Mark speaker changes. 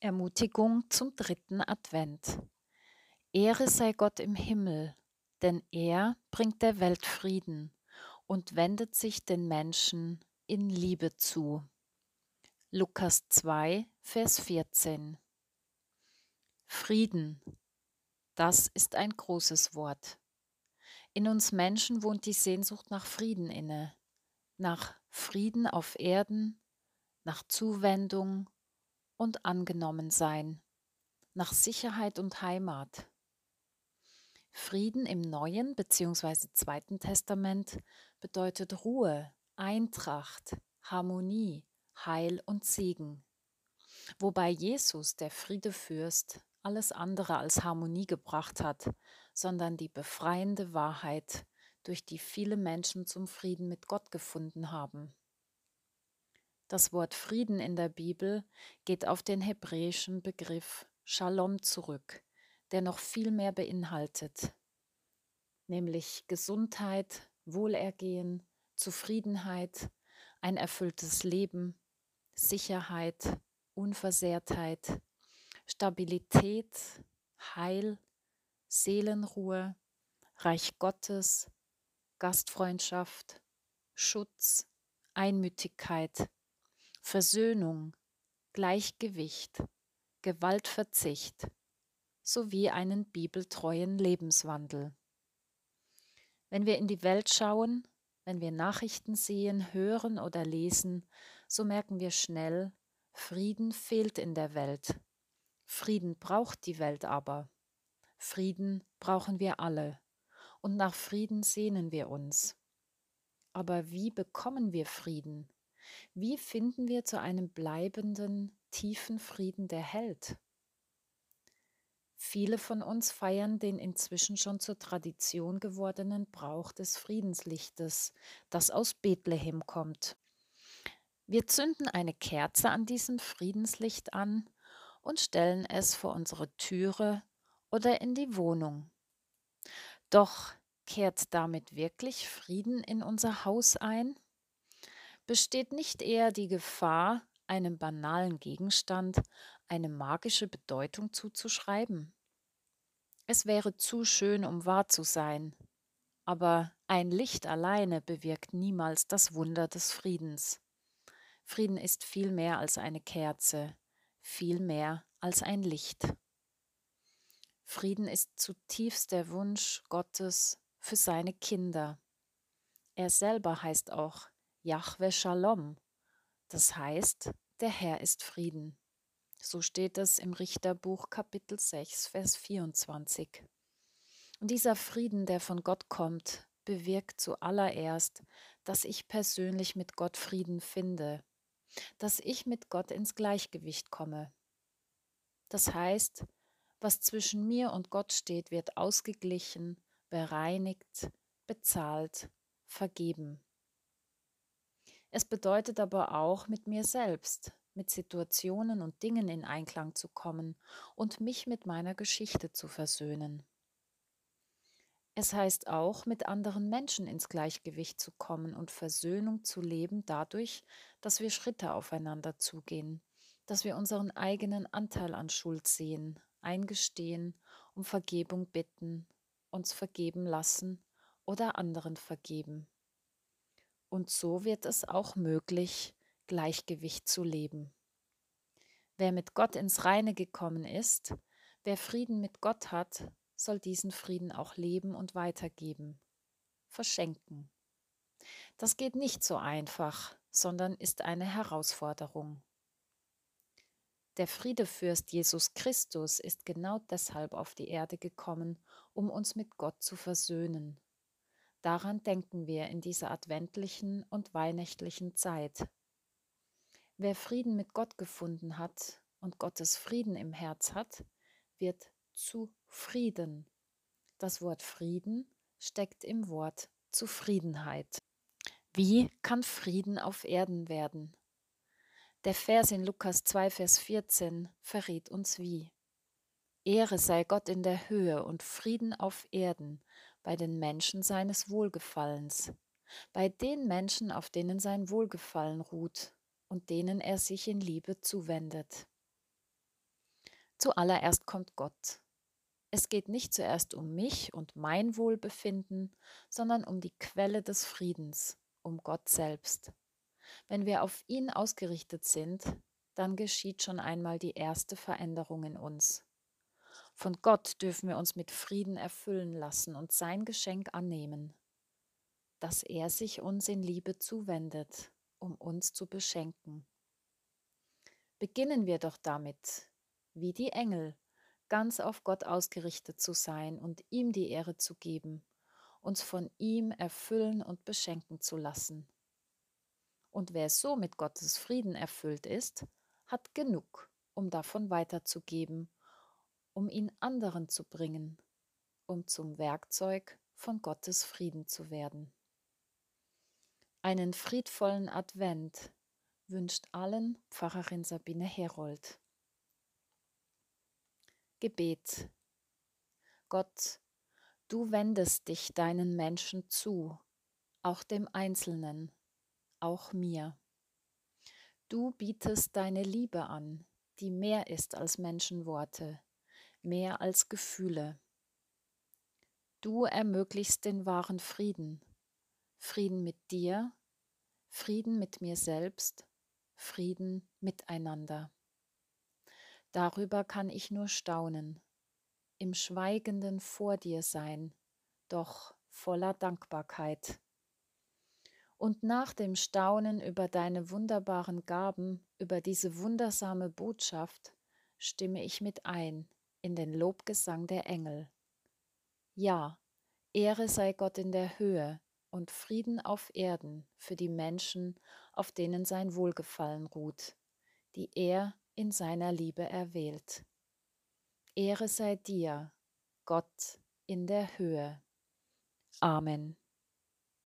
Speaker 1: Ermutigung zum dritten Advent. Ehre sei Gott im Himmel, denn er bringt der Welt Frieden und wendet sich den Menschen in Liebe zu. Lukas 2, Vers 14. Frieden, das ist ein großes Wort. In uns Menschen wohnt die Sehnsucht nach Frieden inne, nach Frieden auf Erden, nach Zuwendung und angenommen sein, nach Sicherheit und Heimat. Frieden im Neuen bzw. Zweiten Testament bedeutet Ruhe, Eintracht, Harmonie, Heil und Segen. Wobei Jesus, der Friedefürst, alles andere als Harmonie gebracht hat, sondern die befreiende Wahrheit, durch die viele Menschen zum Frieden mit Gott gefunden haben. Das Wort Frieden in der Bibel geht auf den hebräischen Begriff Shalom zurück, der noch viel mehr beinhaltet, nämlich Gesundheit, Wohlergehen, Zufriedenheit, ein erfülltes Leben, Sicherheit, Unversehrtheit, Stabilität, Heil, Seelenruhe, Reich Gottes, Gastfreundschaft, Schutz, Einmütigkeit, Versöhnung, Gleichgewicht, Gewaltverzicht sowie einen bibeltreuen Lebenswandel. Wenn wir in die Welt schauen, wenn wir Nachrichten sehen, hören oder lesen, so merken wir schnell, Frieden fehlt in der Welt. Frieden braucht die Welt aber. Frieden brauchen wir alle. Und nach Frieden sehnen wir uns. Aber wie bekommen wir Frieden? Wie finden wir zu einem bleibenden, tiefen Frieden, der hält? Viele von uns feiern den inzwischen schon zur Tradition gewordenen Brauch des Friedenslichtes, das aus Bethlehem kommt. Wir zünden eine Kerze an diesem Friedenslicht an und stellen es vor unsere Türe oder in die Wohnung. Doch kehrt damit wirklich Frieden in unser Haus ein? besteht nicht eher die Gefahr, einem banalen Gegenstand eine magische Bedeutung zuzuschreiben? Es wäre zu schön, um wahr zu sein, aber ein Licht alleine bewirkt niemals das Wunder des Friedens. Frieden ist viel mehr als eine Kerze, viel mehr als ein Licht. Frieden ist zutiefst der Wunsch Gottes für seine Kinder. Er selber heißt auch Yahweh Shalom. Das heißt, der Herr ist Frieden. So steht es im Richterbuch Kapitel 6, Vers 24. Und dieser Frieden, der von Gott kommt, bewirkt zuallererst, dass ich persönlich mit Gott Frieden finde, dass ich mit Gott ins Gleichgewicht komme. Das heißt, was zwischen mir und Gott steht, wird ausgeglichen, bereinigt, bezahlt, vergeben. Es bedeutet aber auch, mit mir selbst, mit Situationen und Dingen in Einklang zu kommen und mich mit meiner Geschichte zu versöhnen. Es heißt auch, mit anderen Menschen ins Gleichgewicht zu kommen und Versöhnung zu leben dadurch, dass wir Schritte aufeinander zugehen, dass wir unseren eigenen Anteil an Schuld sehen, eingestehen, um Vergebung bitten, uns vergeben lassen oder anderen vergeben. Und so wird es auch möglich, Gleichgewicht zu leben. Wer mit Gott ins Reine gekommen ist, wer Frieden mit Gott hat, soll diesen Frieden auch leben und weitergeben, verschenken. Das geht nicht so einfach, sondern ist eine Herausforderung. Der Friedefürst Jesus Christus ist genau deshalb auf die Erde gekommen, um uns mit Gott zu versöhnen. Daran denken wir in dieser adventlichen und weihnachtlichen Zeit. Wer Frieden mit Gott gefunden hat und Gottes Frieden im Herz hat, wird zufrieden. Das Wort Frieden steckt im Wort Zufriedenheit. Wie kann Frieden auf Erden werden? Der Vers in Lukas 2, Vers 14 verrät uns wie. Ehre sei Gott in der Höhe und Frieden auf Erden bei den Menschen seines Wohlgefallens, bei den Menschen, auf denen sein Wohlgefallen ruht und denen er sich in Liebe zuwendet. Zuallererst kommt Gott. Es geht nicht zuerst um mich und mein Wohlbefinden, sondern um die Quelle des Friedens, um Gott selbst. Wenn wir auf ihn ausgerichtet sind, dann geschieht schon einmal die erste Veränderung in uns. Von Gott dürfen wir uns mit Frieden erfüllen lassen und sein Geschenk annehmen, dass er sich uns in Liebe zuwendet, um uns zu beschenken. Beginnen wir doch damit, wie die Engel, ganz auf Gott ausgerichtet zu sein und ihm die Ehre zu geben, uns von ihm erfüllen und beschenken zu lassen. Und wer so mit Gottes Frieden erfüllt ist, hat genug, um davon weiterzugeben, um ihn anderen zu bringen, um zum Werkzeug von Gottes Frieden zu werden. Einen friedvollen Advent wünscht allen Pfarrerin Sabine Herold. Gebet. Gott, du wendest dich deinen Menschen zu, auch dem Einzelnen, auch mir. Du bietest deine Liebe an, die mehr ist als Menschenworte, mehr als Gefühle. Du ermöglichst den wahren Frieden, Frieden mit dir, Frieden mit mir selbst, Frieden miteinander. Darüber kann ich nur staunen, im Schweigenden vor dir sein, doch voller Dankbarkeit. Und nach dem Staunen über deine wunderbaren Gaben, über diese wundersame Botschaft, stimme ich mit ein in den Lobgesang der Engel. Ja, Ehre sei Gott in der Höhe und Frieden auf Erden für die Menschen, auf denen sein Wohlgefallen ruht, die er in seiner Liebe erwählt. Ehre sei dir, Gott in der Höhe. Amen.